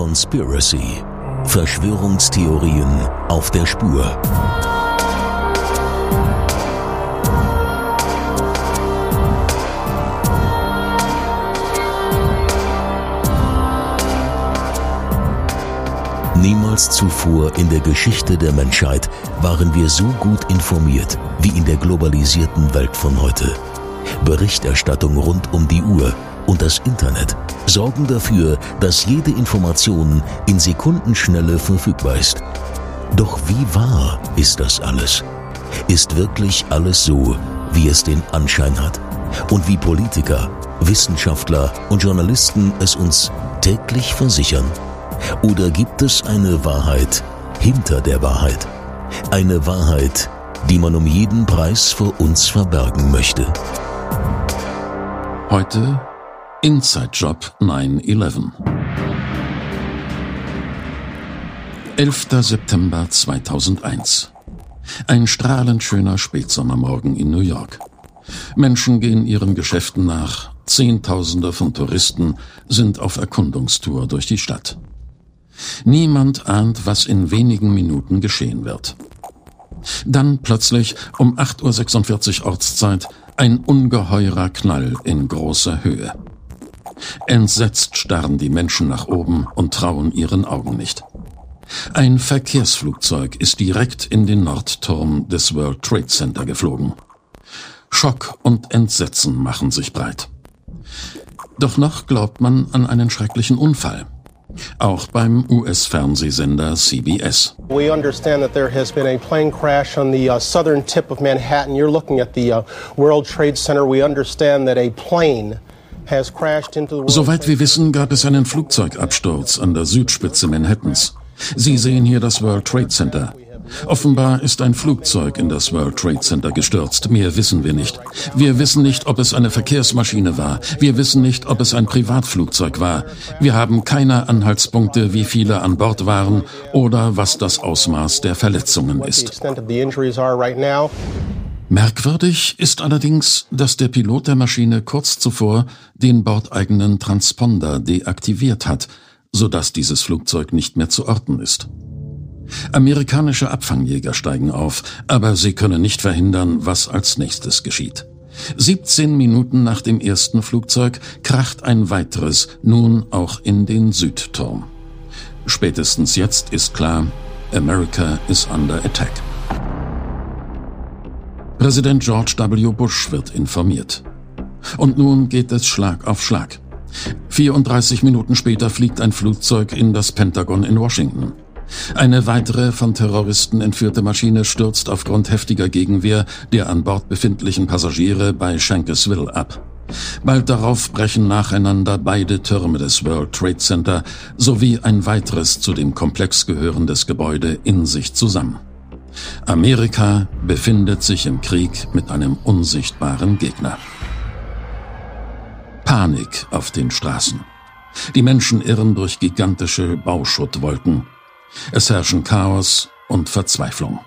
Conspiracy. Verschwörungstheorien auf der Spur. Niemals zuvor in der Geschichte der Menschheit waren wir so gut informiert wie in der globalisierten Welt von heute. Berichterstattung rund um die Uhr und das Internet sorgen dafür, dass jede Information in Sekundenschnelle verfügbar ist. Doch wie wahr ist das alles? Ist wirklich alles so, wie es den Anschein hat? Und wie Politiker, Wissenschaftler und Journalisten es uns täglich versichern? Oder gibt es eine Wahrheit hinter der Wahrheit? Eine Wahrheit, die man um jeden Preis vor uns verbergen möchte. Heute Inside Job 9-11. 11. September 2001. Ein strahlend schöner Spätsommermorgen in New York. Menschen gehen ihren Geschäften nach, Zehntausende von Touristen sind auf Erkundungstour durch die Stadt. Niemand ahnt, was in wenigen Minuten geschehen wird. Dann plötzlich um 8.46 Uhr Ortszeit ein ungeheurer Knall in großer Höhe. Entsetzt starren die Menschen nach oben und trauen ihren Augen nicht. Ein Verkehrsflugzeug ist direkt in den Nordturm des World Trade Center geflogen. Schock und Entsetzen machen sich breit. Doch noch glaubt man an einen schrecklichen Unfall. Auch beim US-Fernsehsender CBS. We understand that there has been a plane crash on the uh, southern tip of Manhattan. You're looking at the uh, World Trade Center. We understand that a plane Soweit wir wissen, gab es einen Flugzeugabsturz an der Südspitze Manhattans. Sie sehen hier das World Trade Center. Offenbar ist ein Flugzeug in das World Trade Center gestürzt. Mehr wissen wir nicht. Wir wissen nicht, ob es eine Verkehrsmaschine war. Wir wissen nicht, ob es ein Privatflugzeug war. Wir haben keine Anhaltspunkte, wie viele an Bord waren oder was das Ausmaß der Verletzungen ist. Merkwürdig ist allerdings, dass der Pilot der Maschine kurz zuvor den bordeigenen Transponder deaktiviert hat, sodass dieses Flugzeug nicht mehr zu orten ist. Amerikanische Abfangjäger steigen auf, aber sie können nicht verhindern, was als nächstes geschieht. 17 Minuten nach dem ersten Flugzeug kracht ein weiteres, nun auch in den Südturm. Spätestens jetzt ist klar, America is under attack. Präsident George W. Bush wird informiert. Und nun geht es Schlag auf Schlag. 34 Minuten später fliegt ein Flugzeug in das Pentagon in Washington. Eine weitere von Terroristen entführte Maschine stürzt aufgrund heftiger Gegenwehr der an Bord befindlichen Passagiere bei Shanksville ab. Bald darauf brechen nacheinander beide Türme des World Trade Center sowie ein weiteres zu dem Komplex gehörendes Gebäude in sich zusammen. Amerika befindet sich im Krieg mit einem unsichtbaren Gegner. Panik auf den Straßen. Die Menschen irren durch gigantische Bauschuttwolken. Es herrschen Chaos und Verzweiflung.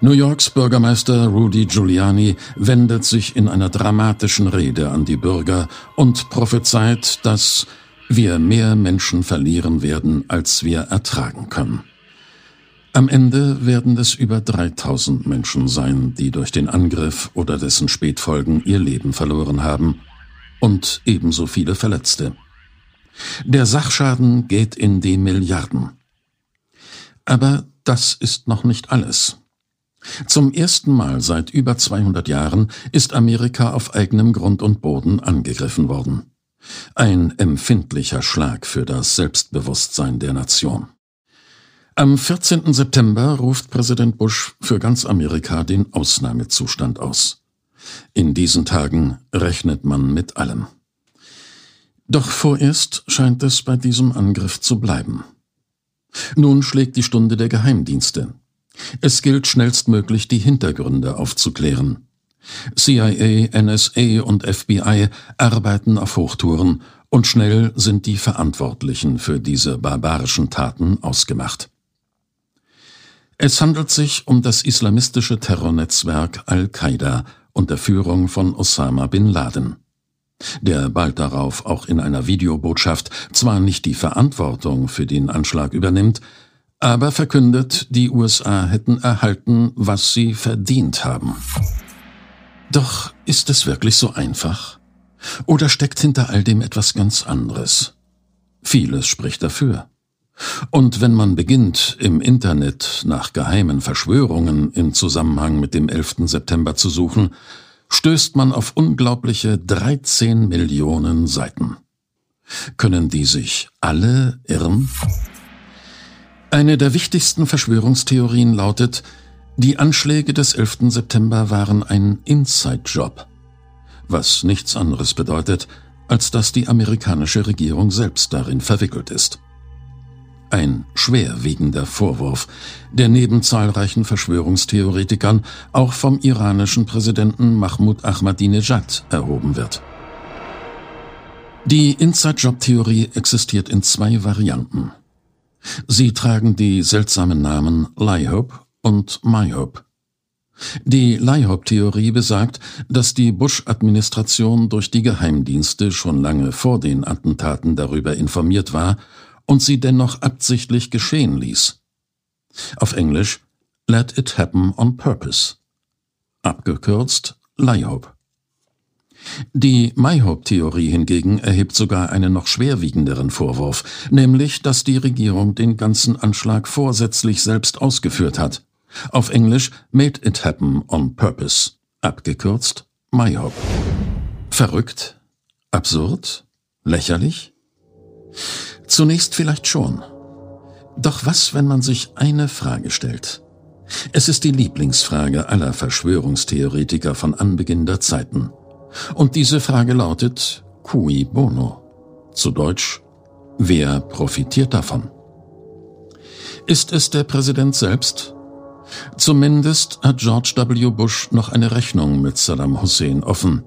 New Yorks Bürgermeister Rudy Giuliani wendet sich in einer dramatischen Rede an die Bürger und prophezeit, dass wir mehr Menschen verlieren werden, als wir ertragen können. Am Ende werden es über 3000 Menschen sein, die durch den Angriff oder dessen Spätfolgen ihr Leben verloren haben und ebenso viele Verletzte. Der Sachschaden geht in die Milliarden. Aber das ist noch nicht alles. Zum ersten Mal seit über 200 Jahren ist Amerika auf eigenem Grund und Boden angegriffen worden. Ein empfindlicher Schlag für das Selbstbewusstsein der Nation. Am 14. September ruft Präsident Bush für ganz Amerika den Ausnahmezustand aus. In diesen Tagen rechnet man mit allem. Doch vorerst scheint es bei diesem Angriff zu bleiben. Nun schlägt die Stunde der Geheimdienste. Es gilt schnellstmöglich die Hintergründe aufzuklären. CIA, NSA und FBI arbeiten auf Hochtouren und schnell sind die Verantwortlichen für diese barbarischen Taten ausgemacht. Es handelt sich um das islamistische Terrornetzwerk Al-Qaida unter Führung von Osama bin Laden. der bald darauf auch in einer Videobotschaft zwar nicht die Verantwortung für den Anschlag übernimmt, aber verkündet, die USA hätten erhalten, was sie verdient haben. Doch ist es wirklich so einfach? Oder steckt hinter all dem etwas ganz anderes? Vieles spricht dafür. Und wenn man beginnt, im Internet nach geheimen Verschwörungen im Zusammenhang mit dem 11. September zu suchen, stößt man auf unglaubliche 13 Millionen Seiten. Können die sich alle irren? Eine der wichtigsten Verschwörungstheorien lautet, die Anschläge des 11. September waren ein Inside-Job, was nichts anderes bedeutet, als dass die amerikanische Regierung selbst darin verwickelt ist. Ein schwerwiegender Vorwurf, der neben zahlreichen Verschwörungstheoretikern auch vom iranischen Präsidenten Mahmoud Ahmadinejad erhoben wird. Die Inside-Job-Theorie existiert in zwei Varianten. Sie tragen die seltsamen Namen Lie-Hope und My-Hope. Die Lie-Hope-Theorie besagt, dass die Bush-Administration durch die Geheimdienste schon lange vor den Attentaten darüber informiert war und sie dennoch absichtlich geschehen ließ. Auf Englisch Let it happen on purpose. Abgekürzt Lie-Hope. Die Mayhope-Theorie hingegen erhebt sogar einen noch schwerwiegenderen Vorwurf, nämlich, dass die Regierung den ganzen Anschlag vorsätzlich selbst ausgeführt hat. Auf Englisch Made it happen on purpose. Abgekürzt Mayhope. Verrückt? Absurd? Lächerlich? Zunächst vielleicht schon. Doch was, wenn man sich eine Frage stellt? Es ist die Lieblingsfrage aller Verschwörungstheoretiker von Anbeginn der Zeiten. Und diese Frage lautet cui bono? Zu Deutsch, wer profitiert davon? Ist es der Präsident selbst? Zumindest hat George W. Bush noch eine Rechnung mit Saddam Hussein offen.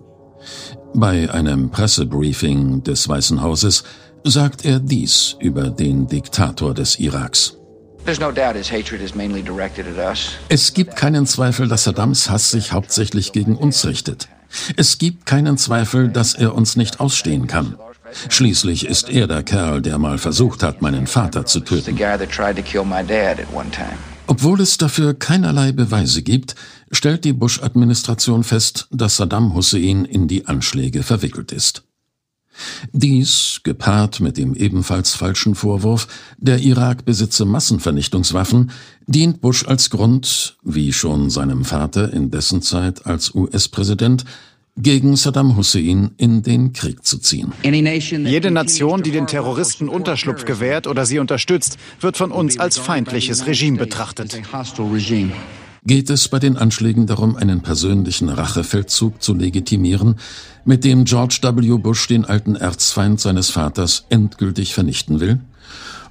Bei einem Pressebriefing des Weißen Hauses sagt er dies über den Diktator des Iraks. Es gibt keinen Zweifel, dass Saddams Hass sich hauptsächlich gegen uns richtet. Es gibt keinen Zweifel, dass er uns nicht ausstehen kann. Schließlich ist er der Kerl, der mal versucht hat, meinen Vater zu töten. Obwohl es dafür keinerlei Beweise gibt, stellt die Bush-Administration fest, dass Saddam Hussein in die Anschläge verwickelt ist. Dies, gepaart mit dem ebenfalls falschen Vorwurf, der Irak besitze Massenvernichtungswaffen, dient Bush als Grund, wie schon seinem Vater in dessen Zeit als US-Präsident, gegen Saddam Hussein in den Krieg zu ziehen. Jede Nation, die den Terroristen Unterschlupf gewährt oder sie unterstützt, wird von uns als feindliches Regime betrachtet geht es bei den Anschlägen darum, einen persönlichen Rachefeldzug zu legitimieren, mit dem George W. Bush den alten Erzfeind seines Vaters endgültig vernichten will?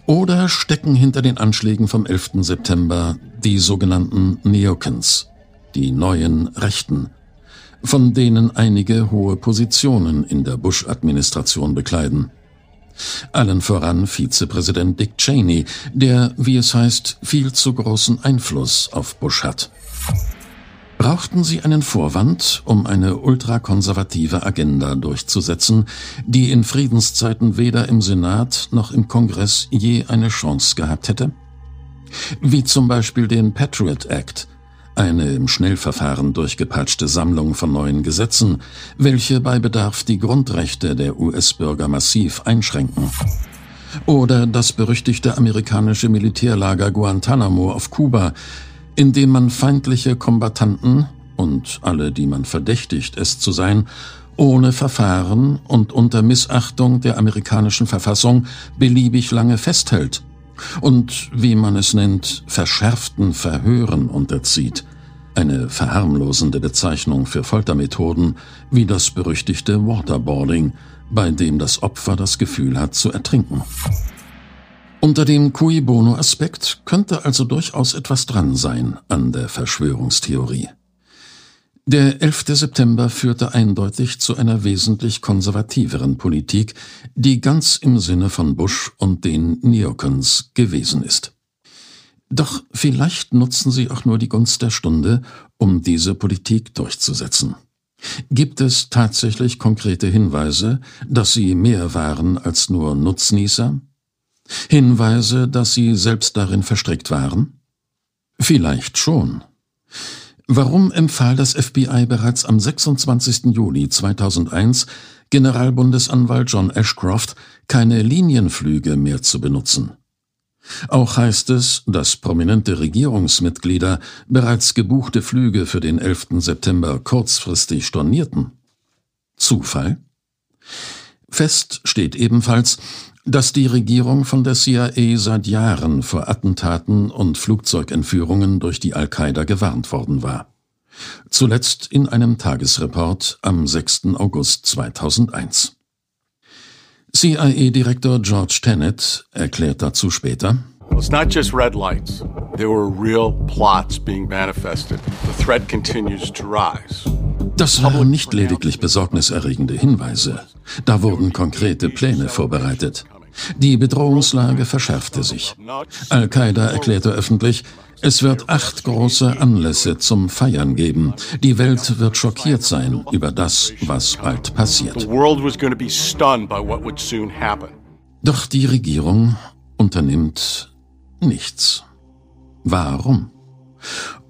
Oder stecken hinter den Anschlägen vom 11. September die sogenannten Neokens, die neuen Rechten, von denen einige hohe Positionen in der Bush-Administration bekleiden? Allen voran Vizepräsident Dick Cheney, der, wie es heißt, viel zu großen Einfluss auf Bush hat. Brauchten sie einen Vorwand, um eine ultrakonservative Agenda durchzusetzen, die in Friedenszeiten weder im Senat noch im Kongress je eine Chance gehabt hätte? Wie zum Beispiel den Patriot Act, eine im Schnellverfahren durchgepatschte Sammlung von neuen Gesetzen, welche bei Bedarf die Grundrechte der US-Bürger massiv einschränken. Oder das berüchtigte amerikanische Militärlager Guantanamo auf Kuba, in dem man feindliche Kombattanten und alle, die man verdächtigt, es zu sein, ohne Verfahren und unter Missachtung der amerikanischen Verfassung beliebig lange festhält und, wie man es nennt, verschärften Verhören unterzieht, eine verharmlosende Bezeichnung für Foltermethoden wie das berüchtigte Waterboarding, bei dem das Opfer das Gefühl hat zu ertrinken. Unter dem Cui Bono-Aspekt könnte also durchaus etwas dran sein an der Verschwörungstheorie. Der 11. September führte eindeutig zu einer wesentlich konservativeren Politik, die ganz im Sinne von Bush und den Neocons gewesen ist. Doch vielleicht nutzen sie auch nur die Gunst der Stunde, um diese Politik durchzusetzen. Gibt es tatsächlich konkrete Hinweise, dass sie mehr waren als nur Nutznießer? Hinweise, dass sie selbst darin verstrickt waren? Vielleicht schon. Warum empfahl das FBI bereits am 26. Juli 2001 Generalbundesanwalt John Ashcroft, keine Linienflüge mehr zu benutzen? Auch heißt es, dass prominente Regierungsmitglieder bereits gebuchte Flüge für den 11. September kurzfristig stornierten. Zufall? Fest steht ebenfalls, dass die Regierung von der CIA seit Jahren vor Attentaten und Flugzeugentführungen durch die Al-Qaida gewarnt worden war. Zuletzt in einem Tagesreport am 6. August 2001. CIA-Direktor George Tenet erklärt dazu später, it's not just red lights. There were real plots being manifested. The threat continues to rise. Das waren nicht lediglich besorgniserregende Hinweise. Da wurden konkrete Pläne vorbereitet. Die Bedrohungslage verschärfte sich. Al-Qaida erklärte öffentlich, es wird acht große Anlässe zum Feiern geben. Die Welt wird schockiert sein über das, was bald passiert. Doch die Regierung unternimmt nichts. Warum?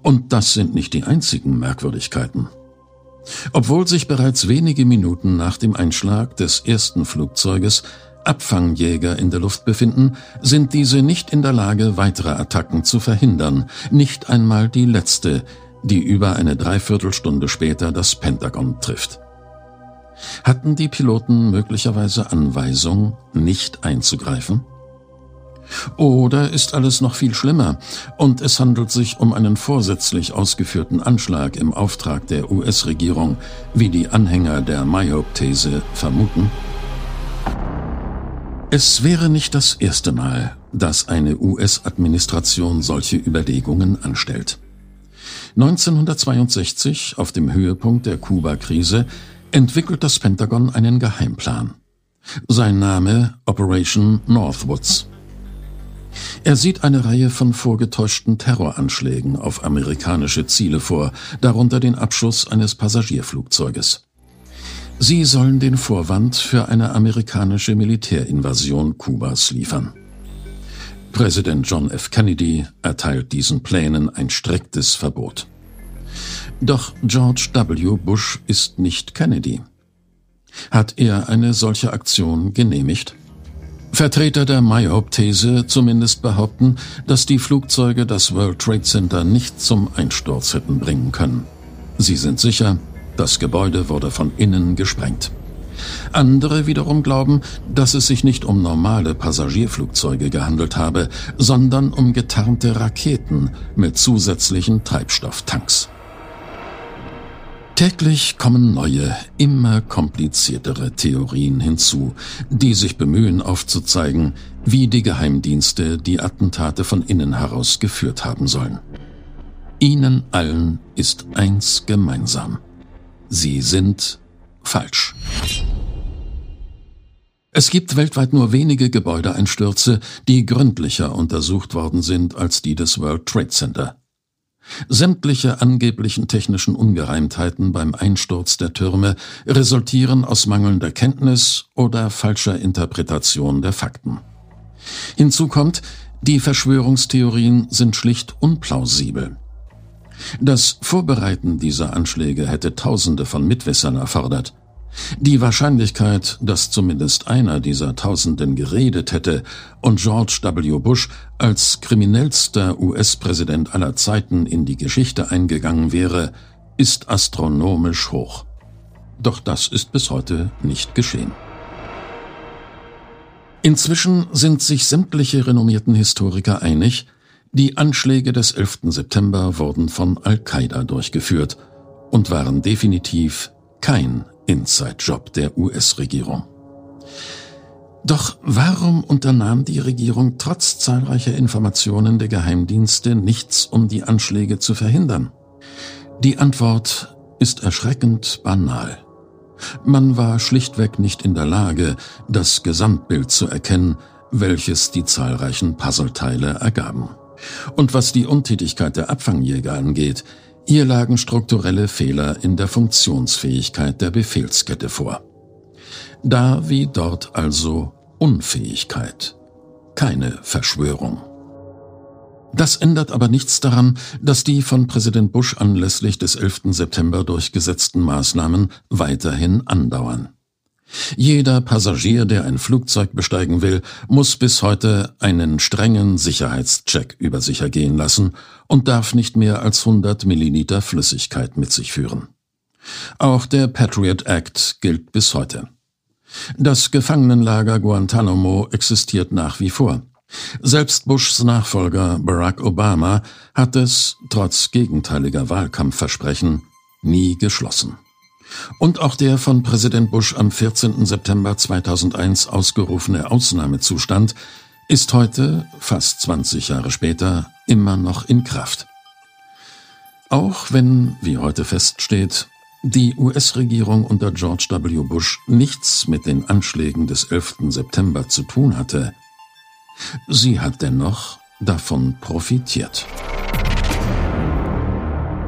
Und das sind nicht die einzigen Merkwürdigkeiten. Obwohl sich bereits wenige Minuten nach dem Einschlag des ersten Flugzeuges Abfangjäger in der Luft befinden, sind diese nicht in der Lage, weitere Attacken zu verhindern, nicht einmal die letzte, die über eine Dreiviertelstunde später das Pentagon trifft. Hatten die Piloten möglicherweise Anweisung, nicht einzugreifen? Oder ist alles noch viel schlimmer und es handelt sich um einen vorsätzlich ausgeführten Anschlag im Auftrag der US-Regierung, wie die Anhänger der Mayhope-These vermuten? Es wäre nicht das erste Mal, dass eine US-Administration solche Überlegungen anstellt. 1962, auf dem Höhepunkt der Kuba-Krise, entwickelt das Pentagon einen Geheimplan. Sein Name Operation Northwoods. Er sieht eine Reihe von vorgetäuschten Terroranschlägen auf amerikanische Ziele vor, darunter den Abschuss eines Passagierflugzeuges. Sie sollen den Vorwand für eine amerikanische Militärinvasion Kubas liefern. Präsident John F. Kennedy erteilt diesen Plänen ein striktes Verbot. Doch George W. Bush ist nicht Kennedy. Hat er eine solche Aktion genehmigt? Vertreter der Mayhope-These zumindest behaupten, dass die Flugzeuge das World Trade Center nicht zum Einsturz hätten bringen können. Sie sind sicher, das Gebäude wurde von innen gesprengt. Andere wiederum glauben, dass es sich nicht um normale Passagierflugzeuge gehandelt habe, sondern um getarnte Raketen mit zusätzlichen Treibstofftanks. Täglich kommen neue, immer kompliziertere Theorien hinzu, die sich bemühen aufzuzeigen, wie die Geheimdienste die Attentate von innen heraus geführt haben sollen. Ihnen allen ist eins gemeinsam. Sie sind falsch. Es gibt weltweit nur wenige Gebäudeeinstürze, die gründlicher untersucht worden sind als die des World Trade Center. Sämtliche angeblichen technischen Ungereimtheiten beim Einsturz der Türme resultieren aus mangelnder Kenntnis oder falscher Interpretation der Fakten. Hinzu kommt, die Verschwörungstheorien sind schlicht unplausibel. Das Vorbereiten dieser Anschläge hätte Tausende von Mitwissern erfordert. Die Wahrscheinlichkeit, dass zumindest einer dieser Tausenden geredet hätte und George W. Bush als kriminellster US-Präsident aller Zeiten in die Geschichte eingegangen wäre, ist astronomisch hoch. Doch das ist bis heute nicht geschehen. Inzwischen sind sich sämtliche renommierten Historiker einig, die Anschläge des 11. September wurden von Al-Qaida durchgeführt und waren definitiv kein Inside-Job der US-Regierung. Doch warum unternahm die Regierung trotz zahlreicher Informationen der Geheimdienste nichts, um die Anschläge zu verhindern? Die Antwort ist erschreckend banal. Man war schlichtweg nicht in der Lage, das Gesamtbild zu erkennen, welches die zahlreichen Puzzleteile ergaben. Und was die Untätigkeit der Abfangjäger angeht, Hier lagen strukturelle Fehler in der Funktionsfähigkeit der Befehlskette vor. Da wie dort also Unfähigkeit, keine Verschwörung. Das ändert aber nichts daran, dass die von Präsident Bush anlässlich des 11. September durchgesetzten Maßnahmen weiterhin andauern. Jeder Passagier, der ein Flugzeug besteigen will, muss bis heute einen strengen Sicherheitscheck über sich ergehen lassen und darf nicht mehr als 100 Milliliter Flüssigkeit mit sich führen. Auch der Patriot Act gilt bis heute. Das Gefangenenlager Guantanamo existiert nach wie vor. Selbst Bushs Nachfolger Barack Obama hat es, trotz gegenteiliger Wahlkampfversprechen, nie geschlossen. Und auch der von Präsident Bush am 14. September 2001 ausgerufene Ausnahmezustand ist heute, fast 20 Jahre später, immer noch in Kraft. Auch wenn, wie heute feststeht, die US-Regierung unter George W. Bush nichts mit den Anschlägen des 11. September zu tun hatte, sie hat dennoch davon profitiert.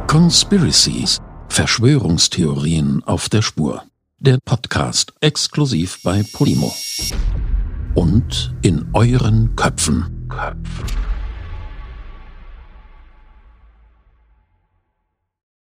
Conspiracies Verschwörungstheorien auf der Spur. Der Podcast exklusiv bei Podimo. Und in euren Köpfen. Köpfen.